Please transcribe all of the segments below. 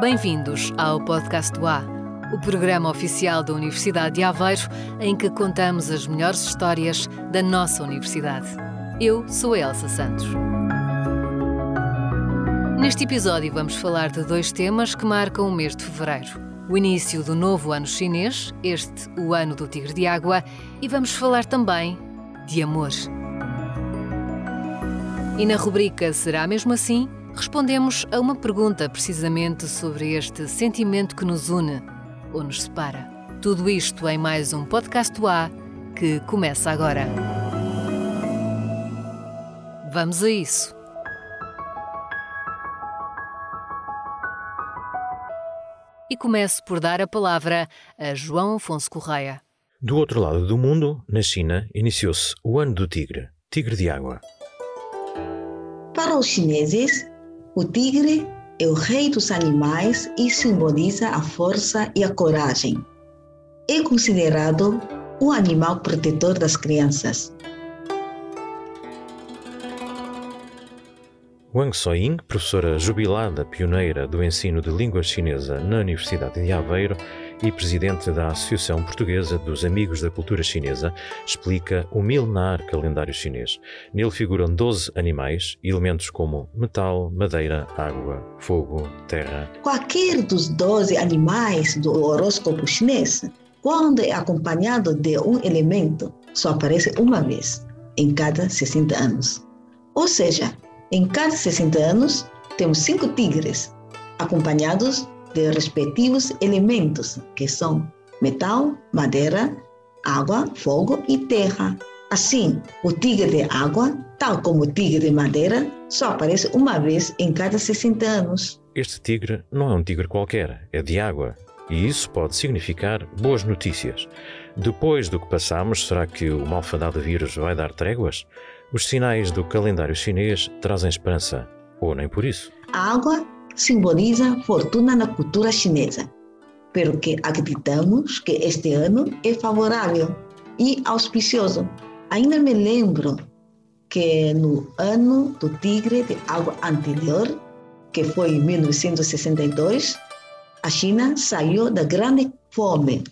Bem-vindos ao Podcast do A, o programa oficial da Universidade de Aveiro, em que contamos as melhores histórias da nossa universidade. Eu sou a Elsa Santos. Neste episódio vamos falar de dois temas que marcam o mês de fevereiro. O início do novo ano chinês, este o ano do tigre de água, e vamos falar também de amor. E na rubrica Será mesmo assim? Respondemos a uma pergunta precisamente sobre este sentimento que nos une ou nos separa. Tudo isto em mais um podcast do A que começa agora. Vamos a isso. E começo por dar a palavra a João Afonso Correia. Do outro lado do mundo, na China, iniciou-se o Ano do Tigre, Tigre de Água. Para os chineses, o tigre é o rei dos animais e simboliza a força e a coragem. É considerado o animal protetor das crianças. Wang Soying, professora jubilada pioneira do ensino de língua chinesa na Universidade de Aveiro, e presidente da Associação Portuguesa dos Amigos da Cultura Chinesa, explica o milenar calendário chinês. Nele figuram 12 animais, elementos como metal, madeira, água, fogo, terra. Qualquer dos 12 animais do horóscopo chinês, quando é acompanhado de um elemento, só aparece uma vez em cada 60 anos. Ou seja, em cada 60 anos, temos cinco tigres, acompanhados de respectivos elementos, que são metal, madeira, água, fogo e terra. Assim, o tigre de água, tal como o tigre de madeira, só aparece uma vez em cada 60 anos. Este tigre não é um tigre qualquer, é de água. E isso pode significar boas notícias. Depois do que passamos, será que o malfadado vírus vai dar tréguas? Os sinais do calendário chinês trazem esperança, ou nem por isso. A água simboliza fortuna na cultura chinesa, pero que acreditamos que este ano é favorável e auspicioso. Ainda me lembro que no ano do tigre de água anterior, que foi em 1962, a China saiu da grande fome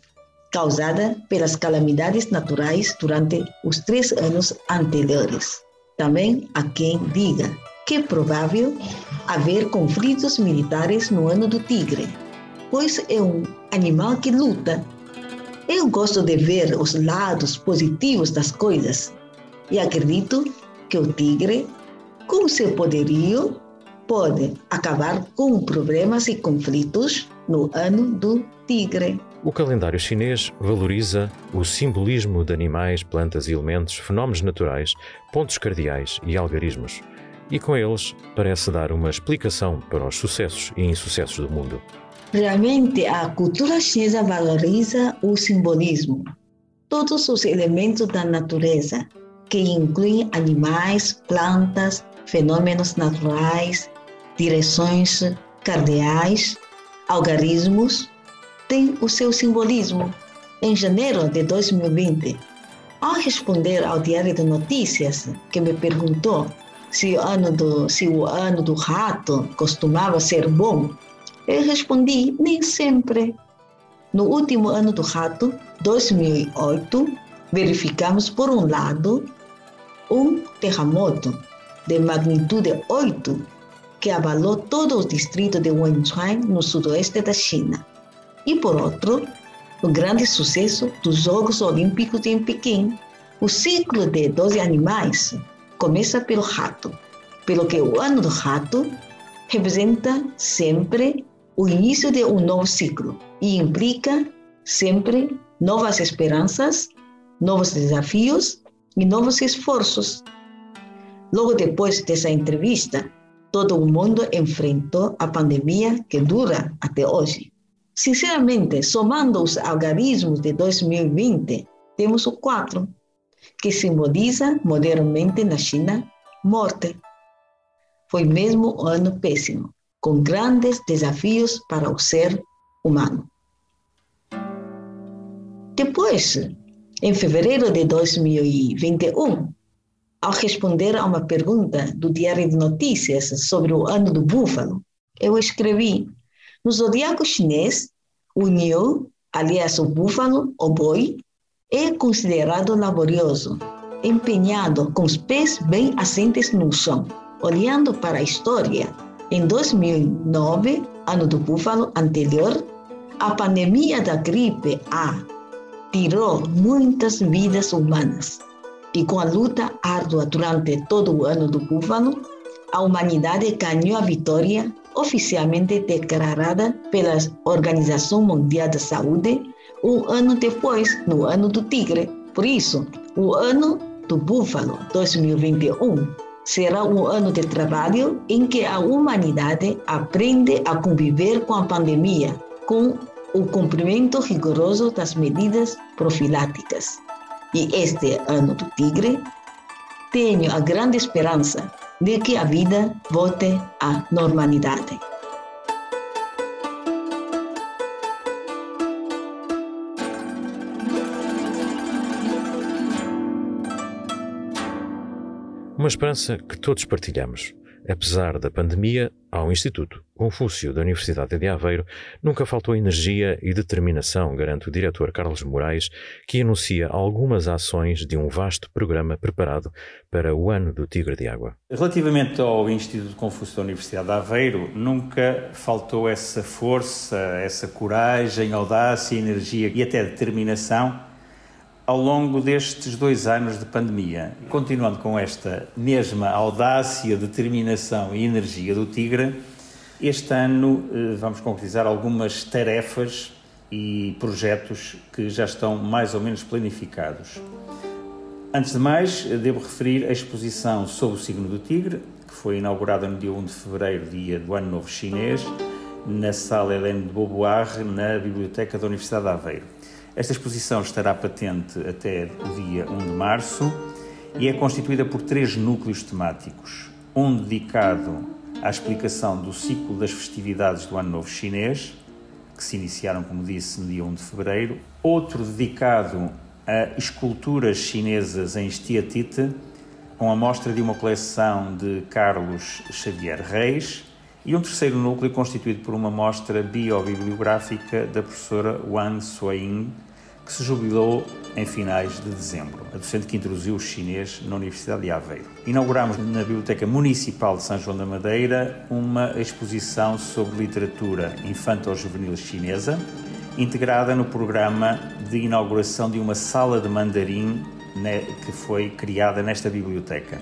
causada pelas calamidades naturais durante os três anos anteriores. Também há quem diga que é provável haver conflitos militares no ano do tigre, pois é um animal que luta. Eu gosto de ver os lados positivos das coisas e acredito que o tigre, com seu poderio, pode acabar com problemas e conflitos no ano do tigre. O calendário chinês valoriza o simbolismo de animais, plantas, elementos, fenómenos naturais, pontos cardeais e algarismos e com eles parece dar uma explicação para os sucessos e insucessos do mundo. Realmente, a cultura chinesa valoriza o simbolismo, todos os elementos da natureza, que incluem animais, plantas, fenômenos naturais, direções cardeais, algarismos, têm o seu simbolismo. Em janeiro de 2020, ao responder ao Diário de Notícias, que me perguntou se o ano do, se o ano do rato costumava ser bom, eu respondi, nem sempre. No último ano do rato, 2008, verificamos, por um lado, um terremoto de magnitude 8 que abalou todo o distrito de Wenchuan, no sudoeste da China. E, por outro, o grande sucesso dos Jogos Olímpicos em Pequim. O ciclo de 12 animais começa pelo rato, pelo que o ano do rato representa sempre o início de um novo ciclo e implica sempre novas esperanças, novos desafios e novos esforços. Logo depois dessa entrevista, todo o mundo enfrentou a pandemia que dura até hoje. Sinceramente, somando os algarismos de 2020, temos o 4, que simboliza modernamente na China morte. Foi mesmo um ano péssimo, com grandes desafios para o ser humano. Depois, em fevereiro de 2021, ao responder a uma pergunta do Diário de Notícias sobre o ano do búfalo, eu escrevi: No zodiaco chinês, o Niu, aliás o búfalo ou boi, é considerado laborioso, empenhado com os pés bem assentes no chão. Olhando para a história, em 2009, ano do búfalo anterior, a pandemia da gripe A tirou muitas vidas humanas. E com a luta árdua durante todo o ano do búfalo, a humanidade ganhou a vitória oficialmente declarada pela Organização Mundial da Saúde um ano depois, no ano do tigre. Por isso, o ano do búfalo 2021 será um ano de trabalho em que a humanidade aprende a conviver com a pandemia, com o cumprimento rigoroso das medidas profiláticas. E este ano do tigre, tenho a grande esperança de que a vida volte à normalidade. Uma esperança que todos partilhamos. Apesar da pandemia, ao Instituto Confúcio da Universidade de Aveiro nunca faltou energia e determinação, garante o diretor Carlos Moraes, que anuncia algumas ações de um vasto programa preparado para o ano do Tigre de Água. Relativamente ao Instituto Confúcio da Universidade de Aveiro, nunca faltou essa força, essa coragem, audácia, energia e até determinação ao longo destes dois anos de pandemia. Continuando com esta mesma audácia, determinação e energia do Tigre, este ano eh, vamos concretizar algumas tarefas e projetos que já estão mais ou menos planificados. Antes de mais, devo referir a exposição sobre o signo do Tigre, que foi inaugurada no dia 1 de fevereiro, dia do Ano Novo Chinês, na Sala Helene de Beauvoir, na Biblioteca da Universidade de Aveiro. Esta exposição estará patente até o dia 1 de março e é constituída por três núcleos temáticos. Um dedicado à explicação do ciclo das festividades do Ano Novo Chinês, que se iniciaram, como disse, no dia 1 de fevereiro. Outro dedicado a esculturas chinesas em estiatite, com a mostra de uma coleção de Carlos Xavier Reis e um terceiro núcleo constituído por uma mostra biobibliográfica da professora Wang Suiying, que se jubilou em finais de dezembro, a docente que introduziu o chinês na Universidade de Aveiro. Inauguramos na Biblioteca Municipal de São João da Madeira uma exposição sobre literatura infanto-juvenil chinesa, integrada no programa de inauguração de uma sala de mandarim né, que foi criada nesta biblioteca.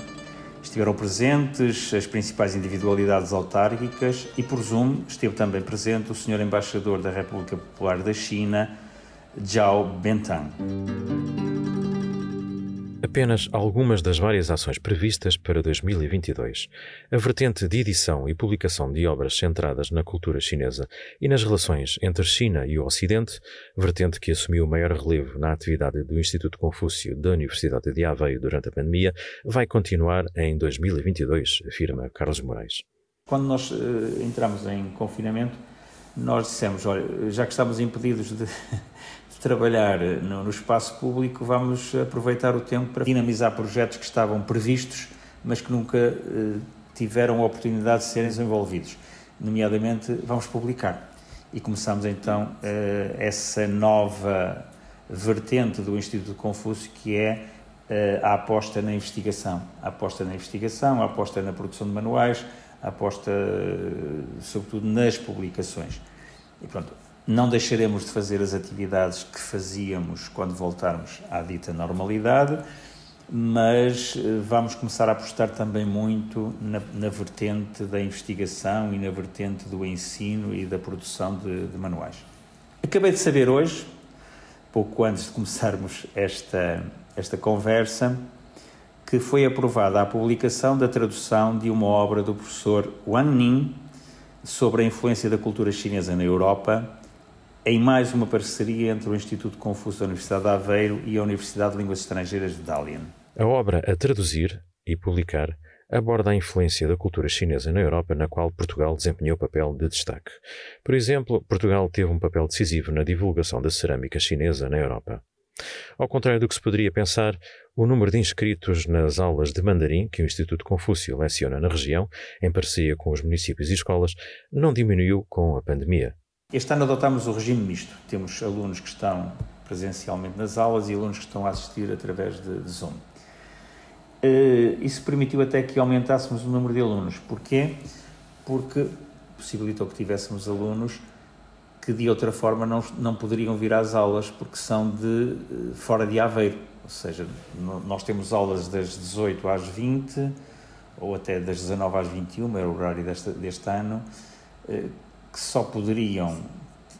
Estiveram presentes as principais individualidades autárquicas e, por Zoom, esteve também presente o Sr. Embaixador da República Popular da China, Zhao Bentang. Apenas algumas das várias ações previstas para 2022. A vertente de edição e publicação de obras centradas na cultura chinesa e nas relações entre China e o Ocidente, vertente que assumiu maior relevo na atividade do Instituto Confúcio da Universidade de Aveiro durante a pandemia, vai continuar em 2022, afirma Carlos Moraes. Quando nós uh, entramos em confinamento, nós dissemos, olha, já que estamos impedidos de, trabalhar no, no, espaço público, vamos aproveitar o tempo para dinamizar projetos que estavam previstos, mas que nunca eh, tiveram a oportunidade de serem desenvolvidos. Nomeadamente, vamos publicar. E começamos então eh, essa nova vertente do Instituto Confúcio, que é eh, a aposta na investigação. A aposta na investigação, a aposta na produção de manuais, aposta sobretudo nas publicações. E pronto, não deixaremos de fazer as atividades que fazíamos quando voltarmos à dita normalidade, mas eh, vamos começar a apostar também muito na, na vertente da investigação e na vertente do ensino e da produção de, de manuais. Acabei de saber hoje, pouco antes de começarmos esta, esta conversa, que foi aprovada a publicação da tradução de uma obra do professor Wang Ning sobre a influência da cultura chinesa na Europa, em mais uma parceria entre o Instituto Confúcio da Universidade de Aveiro e a Universidade de Línguas Estrangeiras de Dalian. A obra a traduzir e publicar aborda a influência da cultura chinesa na Europa, na qual Portugal desempenhou papel de destaque. Por exemplo, Portugal teve um papel decisivo na divulgação da cerâmica chinesa na Europa. Ao contrário do que se poderia pensar, o número de inscritos nas aulas de mandarim que o Instituto Confúcio leciona na região, em parceria com os municípios e escolas, não diminuiu com a pandemia. Este ano adotámos o regime misto. Temos alunos que estão presencialmente nas aulas e alunos que estão a assistir através de, de Zoom. Uh, isso permitiu até que aumentássemos o número de alunos. Porquê? Porque possibilitou que tivéssemos alunos que de outra forma não, não poderiam vir às aulas porque são de eh, fora de Aveiro. Ou seja, nós temos aulas das 18 às 20 ou até das 19 às 21, é o horário deste, deste ano, eh, que só poderiam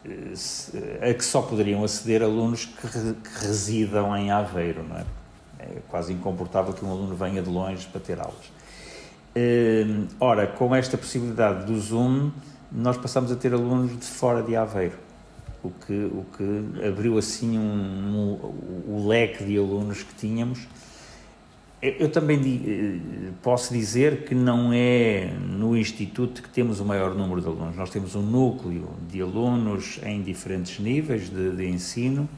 eh, a que só poderiam aceder alunos que, que residam em Aveiro, não é? É quase incomportável que um aluno venha de longe para ter aulas. Ora, com esta possibilidade do Zoom, nós passamos a ter alunos de fora de Aveiro, o que, o que abriu assim um, um, o leque de alunos que tínhamos. Eu também eh, posso dizer que não é no Instituto que temos o maior número de alunos. Nós temos um núcleo de alunos em diferentes níveis de, de ensino.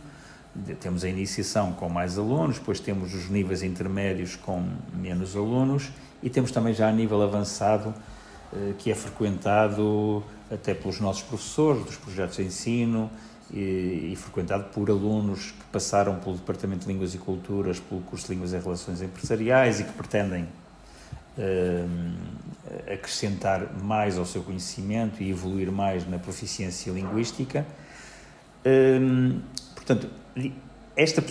Temos a iniciação com mais alunos, depois temos os níveis intermédios com menos alunos e temos também já a nível avançado eh, que é frequentado até pelos nossos professores dos projetos de ensino e, e, frequentado por alunos que passaram pelo Departamento de Línguas e Culturas, pelo curso de Línguas e Relações Empresariais e que pretendem uh, acrescentar mais ao seu conhecimento e evoluir mais na proficiência linguística. Uh, portanto, esta,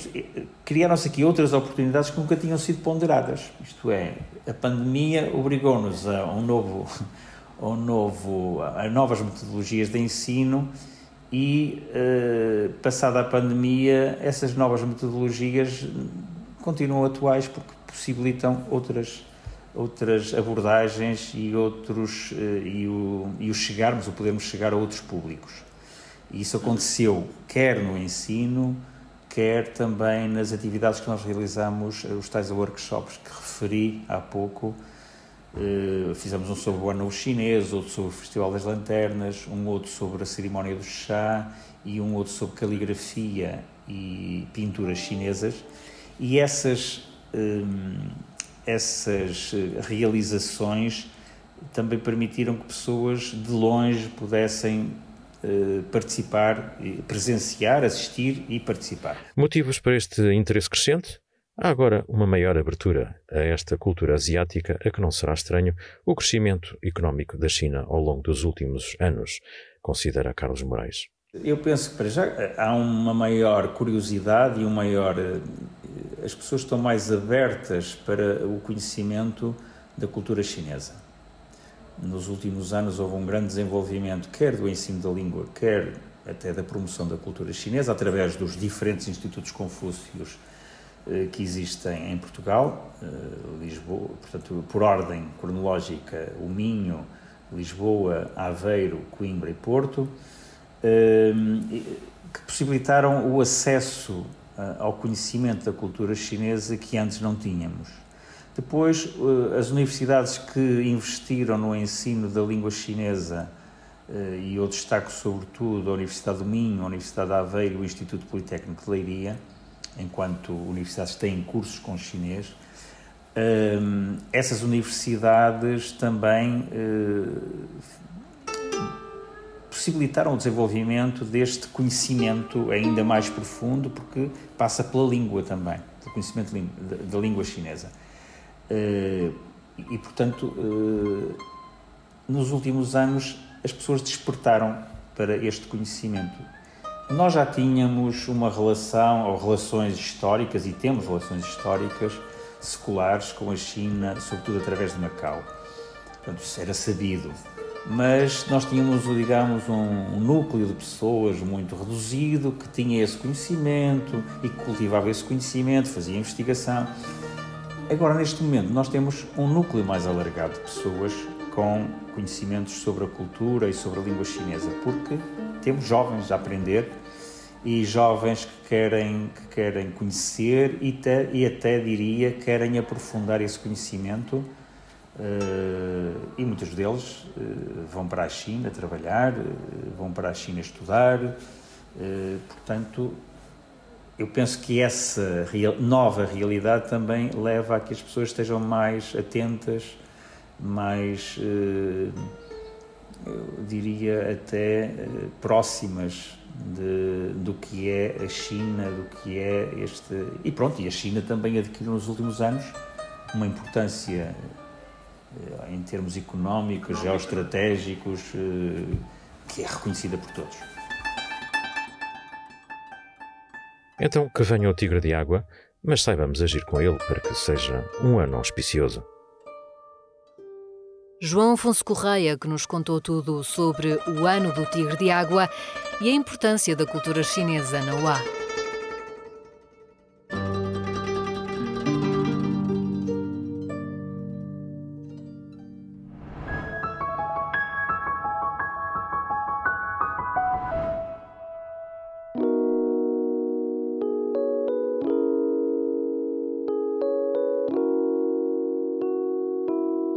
criaram-se aqui outras oportunidades que nunca tinham sido ponderadas. Isto é, a pandemia obrigou-nos a um novo, a um novo, a novas metodologias de ensino e, eh, passada a pandemia, essas novas metodologias continuam atuais porque possibilitam outras outras abordagens e outros eh, e o, e o chegarmos, o podermos chegar a outros públicos. E isso aconteceu quer no ensino, quer também nas atividades que nós realizamos, eh, os tais workshops que referi há pouco. Uh, fizemos um sobre o ano chinês, outro sobre o Festival das Lanternas, um outro sobre a cerimónia do chá e um outro sobre caligrafia e pinturas chinesas. E essas, um, essas realizações também permitiram que pessoas de longe pudessem eh, participar, presenciar, assistir e participar. Motivos para este interesse crescente? Há agora uma maior abertura a esta cultura asiática, a que não será estranho o crescimento económico da China ao longo dos últimos anos, considera Carlos Moraes. Eu penso que para já há uma maior curiosidade e um maior. Eh, as pessoas estão mais abertas para o conhecimento da cultura chinesa nos últimos anos houve um grande desenvolvimento, quer do ensino da língua, quer até da promoção da cultura chinesa, através dos diferentes institutos confúcios que existem em Portugal, eh, Lisboa, portanto, por ordem cronológica, o Minho, Lisboa, Aveiro, Coimbra e Porto, eh, que possibilitaram o acesso ao conhecimento da cultura chinesa que antes não tínhamos. Depois, eh, as universidades que investiram no ensino da língua chinesa, eh, e eu destaco sobretudo a Universidade do Minho, a Universidade de Aveiro e o Instituto Politécnico de Leiria, enquanto universidades têm cursos com chinês, eh, essas universidades também possibilitaram o desenvolvimento deste conhecimento ainda mais profundo, porque passa pela língua também, do conhecimento da língua chinesa. Eh, e, portanto, nos últimos anos as pessoas despertaram para este conhecimento. Nós já tínhamos uma relação, ou relações históricas, e temos relações históricas seculares com a China, sobretudo através de Macau. Portanto, isso era sabido. Mas nós tínhamos, digamos, um, núcleo de pessoas muito reduzido que tinha esse conhecimento e que cultivava esse conhecimento, fazia investigação. Agora, neste momento, nós temos um núcleo mais alargado de pessoas com conhecimentos sobre a cultura e sobre a língua chinesa, porque temos jovens a aprender e jovens que querem, que querem conhecer e, te, e até diria querem aprofundar esse conhecimento uh, e muitos deles uh, vão para a China trabalhar, uh, vão para a China estudar, portanto eu penso que essa real, nova realidade também leva a que as pessoas estejam mais atentas, mais, eu diria até próximas de, do que é a China, do que é este. E pronto, e a China também adquiriu nos últimos anos uma importância em termos económicos, geoestratégicos, que é reconhecida por todos. Então que venha o tigre de água, mas saibamos agir com ele para que seja um ano auspicioso. João Afonso Correia, que nos contou tudo sobre o ano do tigre de água e a importância da cultura chinesa na UA.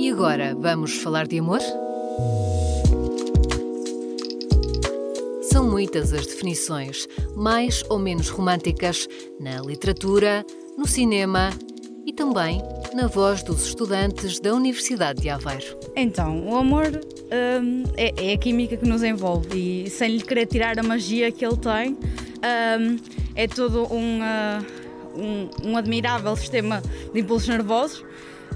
E agora, vamos falar de amor? São muitas as definições, mais ou menos românticas, na literatura, no cinema e também na voz dos estudantes da Universidade de Aveiro. Então, o amor hum, é, é, a química que nos envolve e sem lhe querer tirar a magia que ele tem, hum, é todo um, uh, um, um, admirável sistema de impulsos nervosos.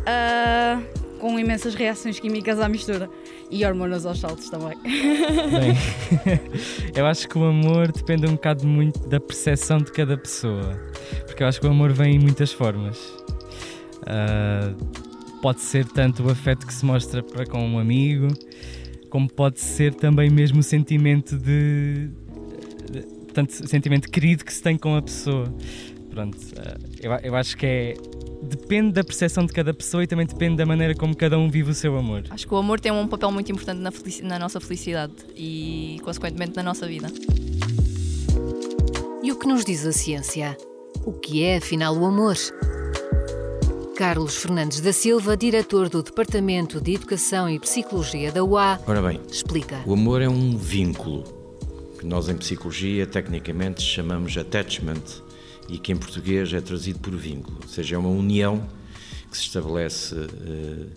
Uh, com imensas reações químicas à mistura e hormonas aos saltos também. Bem, eu acho que o amor depende um bocado muito da percepção de cada pessoa, porque eu acho que o amor vem em muitas formas. Uh, pode ser tanto o afeto que se mostra para com um amigo, como pode ser também mesmo o sentimento de, tanto sentimento querido que se tem com a pessoa. Pronto, uh, eu, eu acho que é depende da percepção de cada pessoa e também depende da maneira como cada um vive o seu amor. Acho que o amor tem um papel muito importante na, na nossa felicidade e, consequentemente, na nossa vida. E o que nos diz a ciência? O que é, afinal, o amor? Carlos Fernandes da Silva, diretor do Departamento de Educação e Psicologia da UA, Ora bem, explica. O amor é um vínculo que nós em psicologia tecnicamente chamamos attachment e que em português é trazido por vínculo, ou seja, é uma união que se estabelece uh,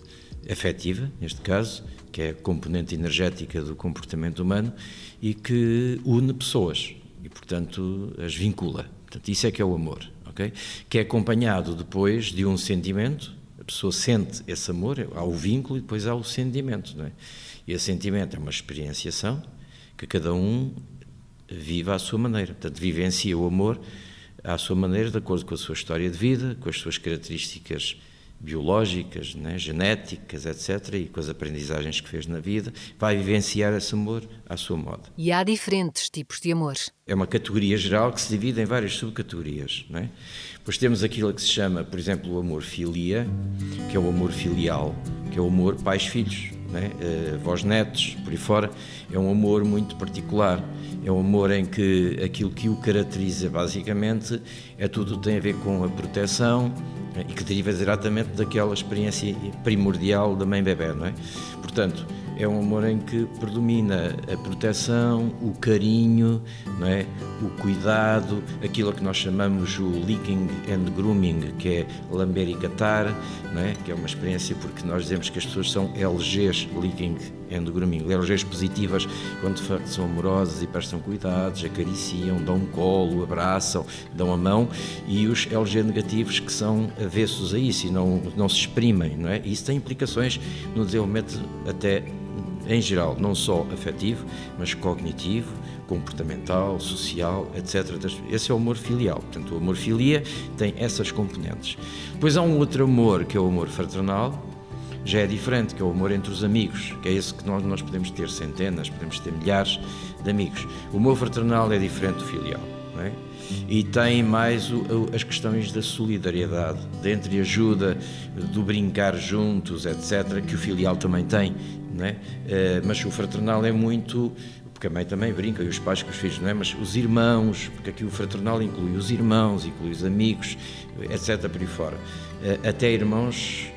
afetiva, neste caso, que é a componente energética do comportamento humano e que une pessoas e, portanto, as vincula. Portanto, isso é que é o amor, ok? Que é acompanhado depois de um sentimento, a pessoa sente esse amor, há o vínculo e depois há o sentimento, não é? E esse sentimento é uma experienciação que cada um vive à sua maneira, portanto, vivencia o amor à sua maneira, de acordo com a sua história de vida, com as suas características biológicas, né, genéticas, etc., e com as aprendizagens que fez na vida, vai vivenciar esse amor à sua moda. E há diferentes tipos de amor. É uma categoria geral que se divide em várias subcategorias. Né? Depois temos aquilo que se chama, por exemplo, o amor filia, que é o amor filial, que é o amor pais-filhos, né? uh, avós-netos, por aí fora. É um amor muito particular é um amor em que aquilo que o caracteriza basicamente é tudo que tem a ver com a proteção e que deriva diretamente daquela experiência primordial da mãe bebê, não é? Portanto, é um amor em que predomina a proteção, o carinho, não é? o cuidado, aquilo que nós chamamos o licking and grooming, que é lamber e catar, não é? que é uma experiência porque nós dizemos que as pessoas são LGs, licking and grooming, LGs positivas, quando de facto são amorosas e prestam cuidados, acariciam, dão um colo, abraçam, dão a mão, e os LG negativos que são avessos a isso e não, não se exprimem, não é? Isso tem implicações no desenvolvimento até em geral, não só afetivo, mas cognitivo, comportamental, social, etc. Esse é o amor filial. Portanto, o amor filia tem essas componentes. Depois há um outro amor, que é o amor fraternal, já é diferente, que é o amor entre os amigos, que é esse que nós, nós podemos ter centenas, podemos ter milhares de amigos. O amor fraternal é diferente do filial, é? E tem mais o, as questões da solidariedade, de entre ajuda, do brincar juntos, etc., que o filial também tem é? Eh, mas o fraternal é muito porque a mãe também brinca e os pais com os filhos, não é? Mas os irmãos, porque aqui o fraternal inclui os irmãos, inclui os amigos, etc. por aí fora. Eh, até irmãos,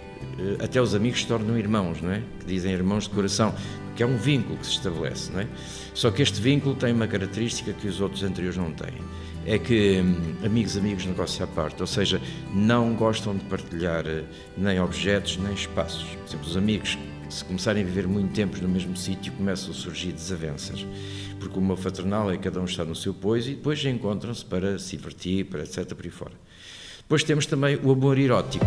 até os amigos se tornam irmãos, não é? Que dizem irmãos de coração, que é um vínculo que se estabelece, não é? Só que este vínculo tem uma característica que os outros anteriores não têm. É que hum, amigos, amigos, negócio à parte, ou seja, não gostam de partilhar nem objetos nem espaços. Por exemplo, os amigos Se começarem a viver muito tempo no mesmo sítio, começam a surgir desavenças. Porque amor fraternal é cada um está no seu pois e depois encontram-se para se divertir, para etc. por aí fora. Depois temos também o amor erótico.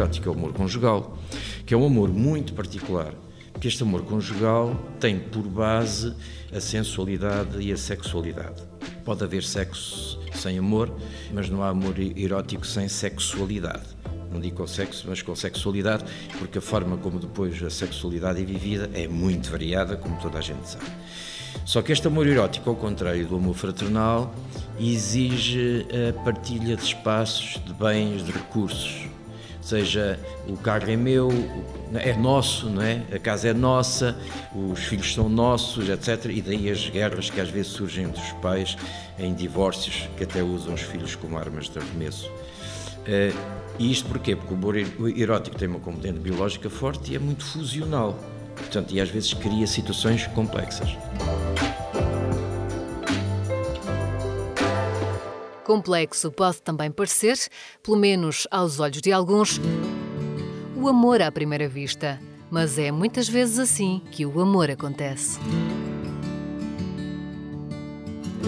Erótico é o amor conjugal, que é um amor muito particular, porque este amor conjugal tem por base a sensualidade e a sexualidade. Pode haver sexo sem amor, mas não há amor erótico sem sexualidade. Não digo com sexo, mas com sexualidade, porque a forma como depois a sexualidade é vivida é muito variada, como toda a gente sabe. Só que este amor erótico, ao contrário do amor fraternal, exige a partilha de espaços, de bens, de recursos. Seja, o carro é meu, é nosso, não é? A casa é nossa, os filhos são nossos, etc. E daí as guerras que às vezes surgem entre os pais em divórcios, que até usam os filhos como armas de arremesso. Eh, e isto porquê? Porque o amor erótico tem uma componente biológica forte e é muito fusional. Portanto, e às vezes cria situações complexas. Complexo pode também parecer, pelo menos aos olhos de alguns, o amor à primeira vista. Mas é muitas vezes assim que o amor acontece.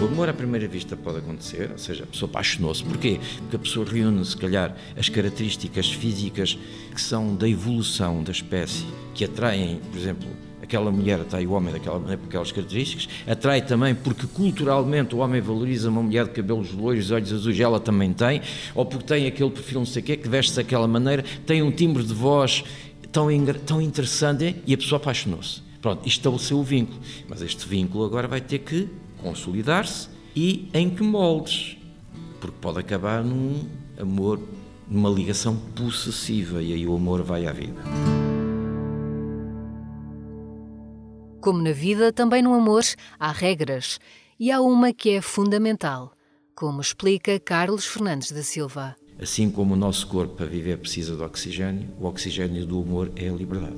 O amor à primeira vista pode acontecer, ou seja, a pessoa apaixonou-se. Porquê? Porque a pessoa reúne, se calhar, as características físicas que são da evolução da espécie, que atraem, por exemplo, aquela mulher atrai o homem daquela maneira por aquelas características, atrai também porque culturalmente o homem valoriza uma mulher de cabelos loiros olhos azuis, ela também tem, ou porque tem aquele perfil não sei o quê, que veste-se daquela maneira, tem um timbre de voz tão, tão interessante e a pessoa apaixonou-se. Pronto, estabeleceu o vínculo, mas este vínculo agora vai ter que consolidar-se e em que moldes? Porque pode acabar num amor, numa ligação possessiva e aí o amor vai à vida. Como na vida, também no amor há regras e há uma que é fundamental, como explica Carlos Fernandes da Silva. Assim como o nosso corpo para viver precisa de oxigênio, o oxigênio do amor é a liberdade.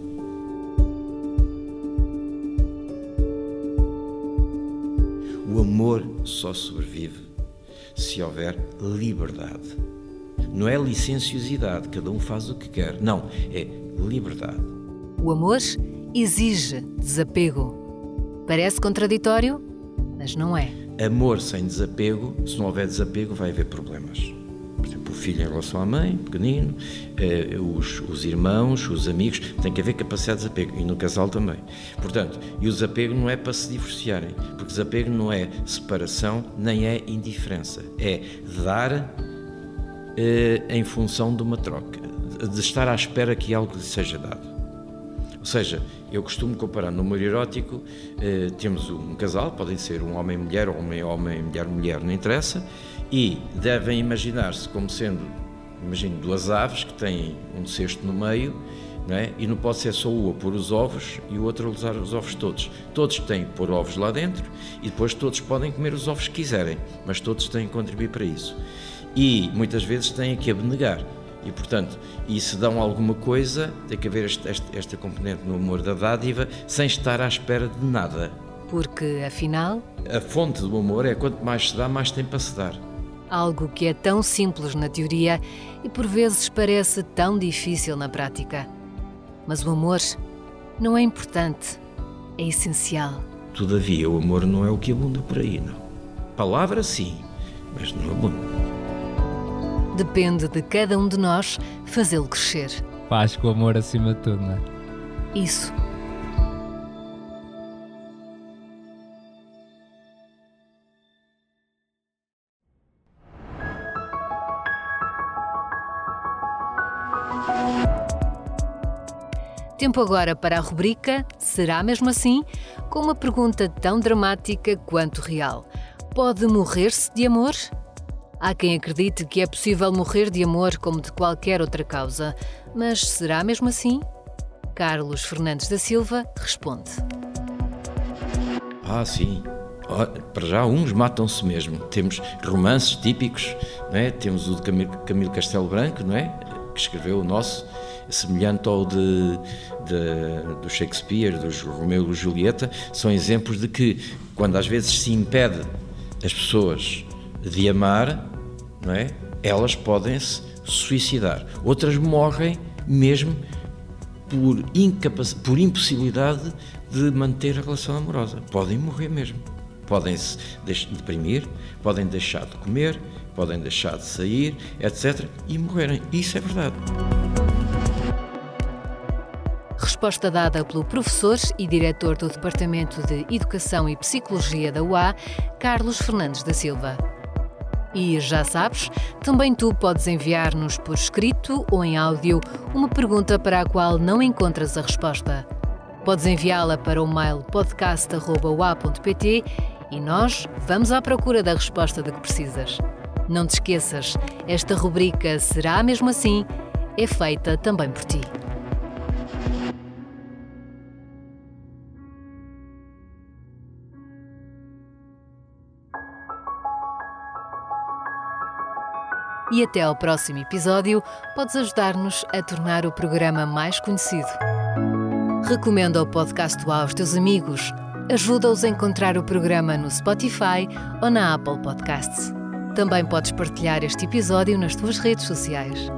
O amor só sobrevive se houver liberdade. Não é licenciosidade, cada um faz o que quer. Não, é liberdade. O amor exige desapego. Parece contraditório, mas não é. Amor sem desapego, se não houver desapego, vai haver problemas por exemplo, o filho em relação à mãe, pequenino, eh, os, os, irmãos, os amigos, tem que haver capacidade de desapego, e no casal também. Portanto, e o desapego não é para se divorciarem, porque desapego não é separação, nem é indiferença, é dar eh, em função de uma troca, de estar à espera que algo lhe seja dado. Ou seja, eu costumo comparar no humor erótico, eh, temos um casal, podem ser um homem e mulher, ou homem homem, mulher mulher, não interessa, e devem imaginar-se como sendo, imagino, duas aves que têm um cesto no meio, é? e não pode ser só o a pôr os ovos e o outro a usar os ovos todos. Todos têm que pôr ovos lá dentro e depois todos podem comer os ovos que quiserem, mas todos têm que contribuir para isso. E muitas vezes têm que abnegar. E, portanto, e se dão alguma coisa, tem que haver esta, esta, esta componente no amor da dádiva, sem estar à espera de nada. Porque, afinal. A fonte do amor é quanto mais se dá, mais tem para se dar. Algo que é tão simples na teoria e por vezes parece tão difícil na prática. Mas o amor não é importante, é essencial. Todavia, o amor não é o que abunda por aí, não. Palavra sim, mas não abunda. Depende de cada um de nós fazê-lo crescer. Paz com o amor acima de tudo, não é? Isso. Tempo agora para a rubrica Será mesmo assim? Com uma pergunta tão dramática quanto real. Pode morrer-se de amor? Há quem acredite que é possível morrer de amor como de qualquer outra causa, mas será mesmo assim? Carlos Fernandes da Silva responde. Ah, sim. para já, uns matam-se mesmo. Temos romances típicos, não é? temos o de Camilo Castelo Branco, não é? que escreveu o nosso, semelhante ao de, de, do Shakespeare, dos Romeu e Julieta, são exemplos de que, quando às vezes se impede as pessoas de amar, não é? elas podem-se suicidar. Outras morrem mesmo por, por impossibilidade de manter a relação amorosa. Podem morrer mesmo. Podem se deprimir, podem deixar de comer, podem deixar de sair, etc. e morrerem. Isso é verdade. Resposta dada pelo professor e diretor do Departamento de Educação e Psicologia da UA, Carlos Fernandes da Silva. E já sabes, também tu podes enviar-nos por escrito ou em áudio uma pergunta para a qual não encontras a resposta. Podes enviá-la para o mail podcast.ua.pt e nós vamos à procura da resposta de que precisas. Não te esqueças, esta rubrica Será Mesmo Assim? é feita também por ti. E até ao próximo episódio, podes ajudar-nos a tornar o programa mais conhecido. Recomenda o podcast aos teus amigos. Ajuda-os a encontrar o programa no Spotify ou na Apple Podcasts. Também podes partilhar este episódio nas tuas redes sociais.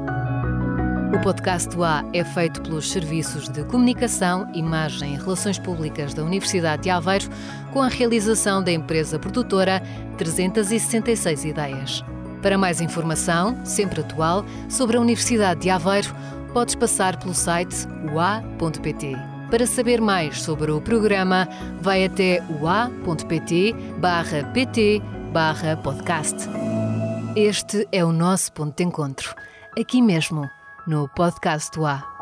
O podcast do A é feito pelos Serviços de Comunicação, Imagem e Relações Públicas da Universidade de Aveiro, com a realização da empresa produtora 366 Ideias. Para mais informação, sempre atual, sobre a Universidade de Aveiro, podes passar pelo site ua.pt. Para saber mais sobre o programa, vai até ua.pt barra pt barra podcast. Este é o nosso ponto de encontro, aqui mesmo, no Podcast UA.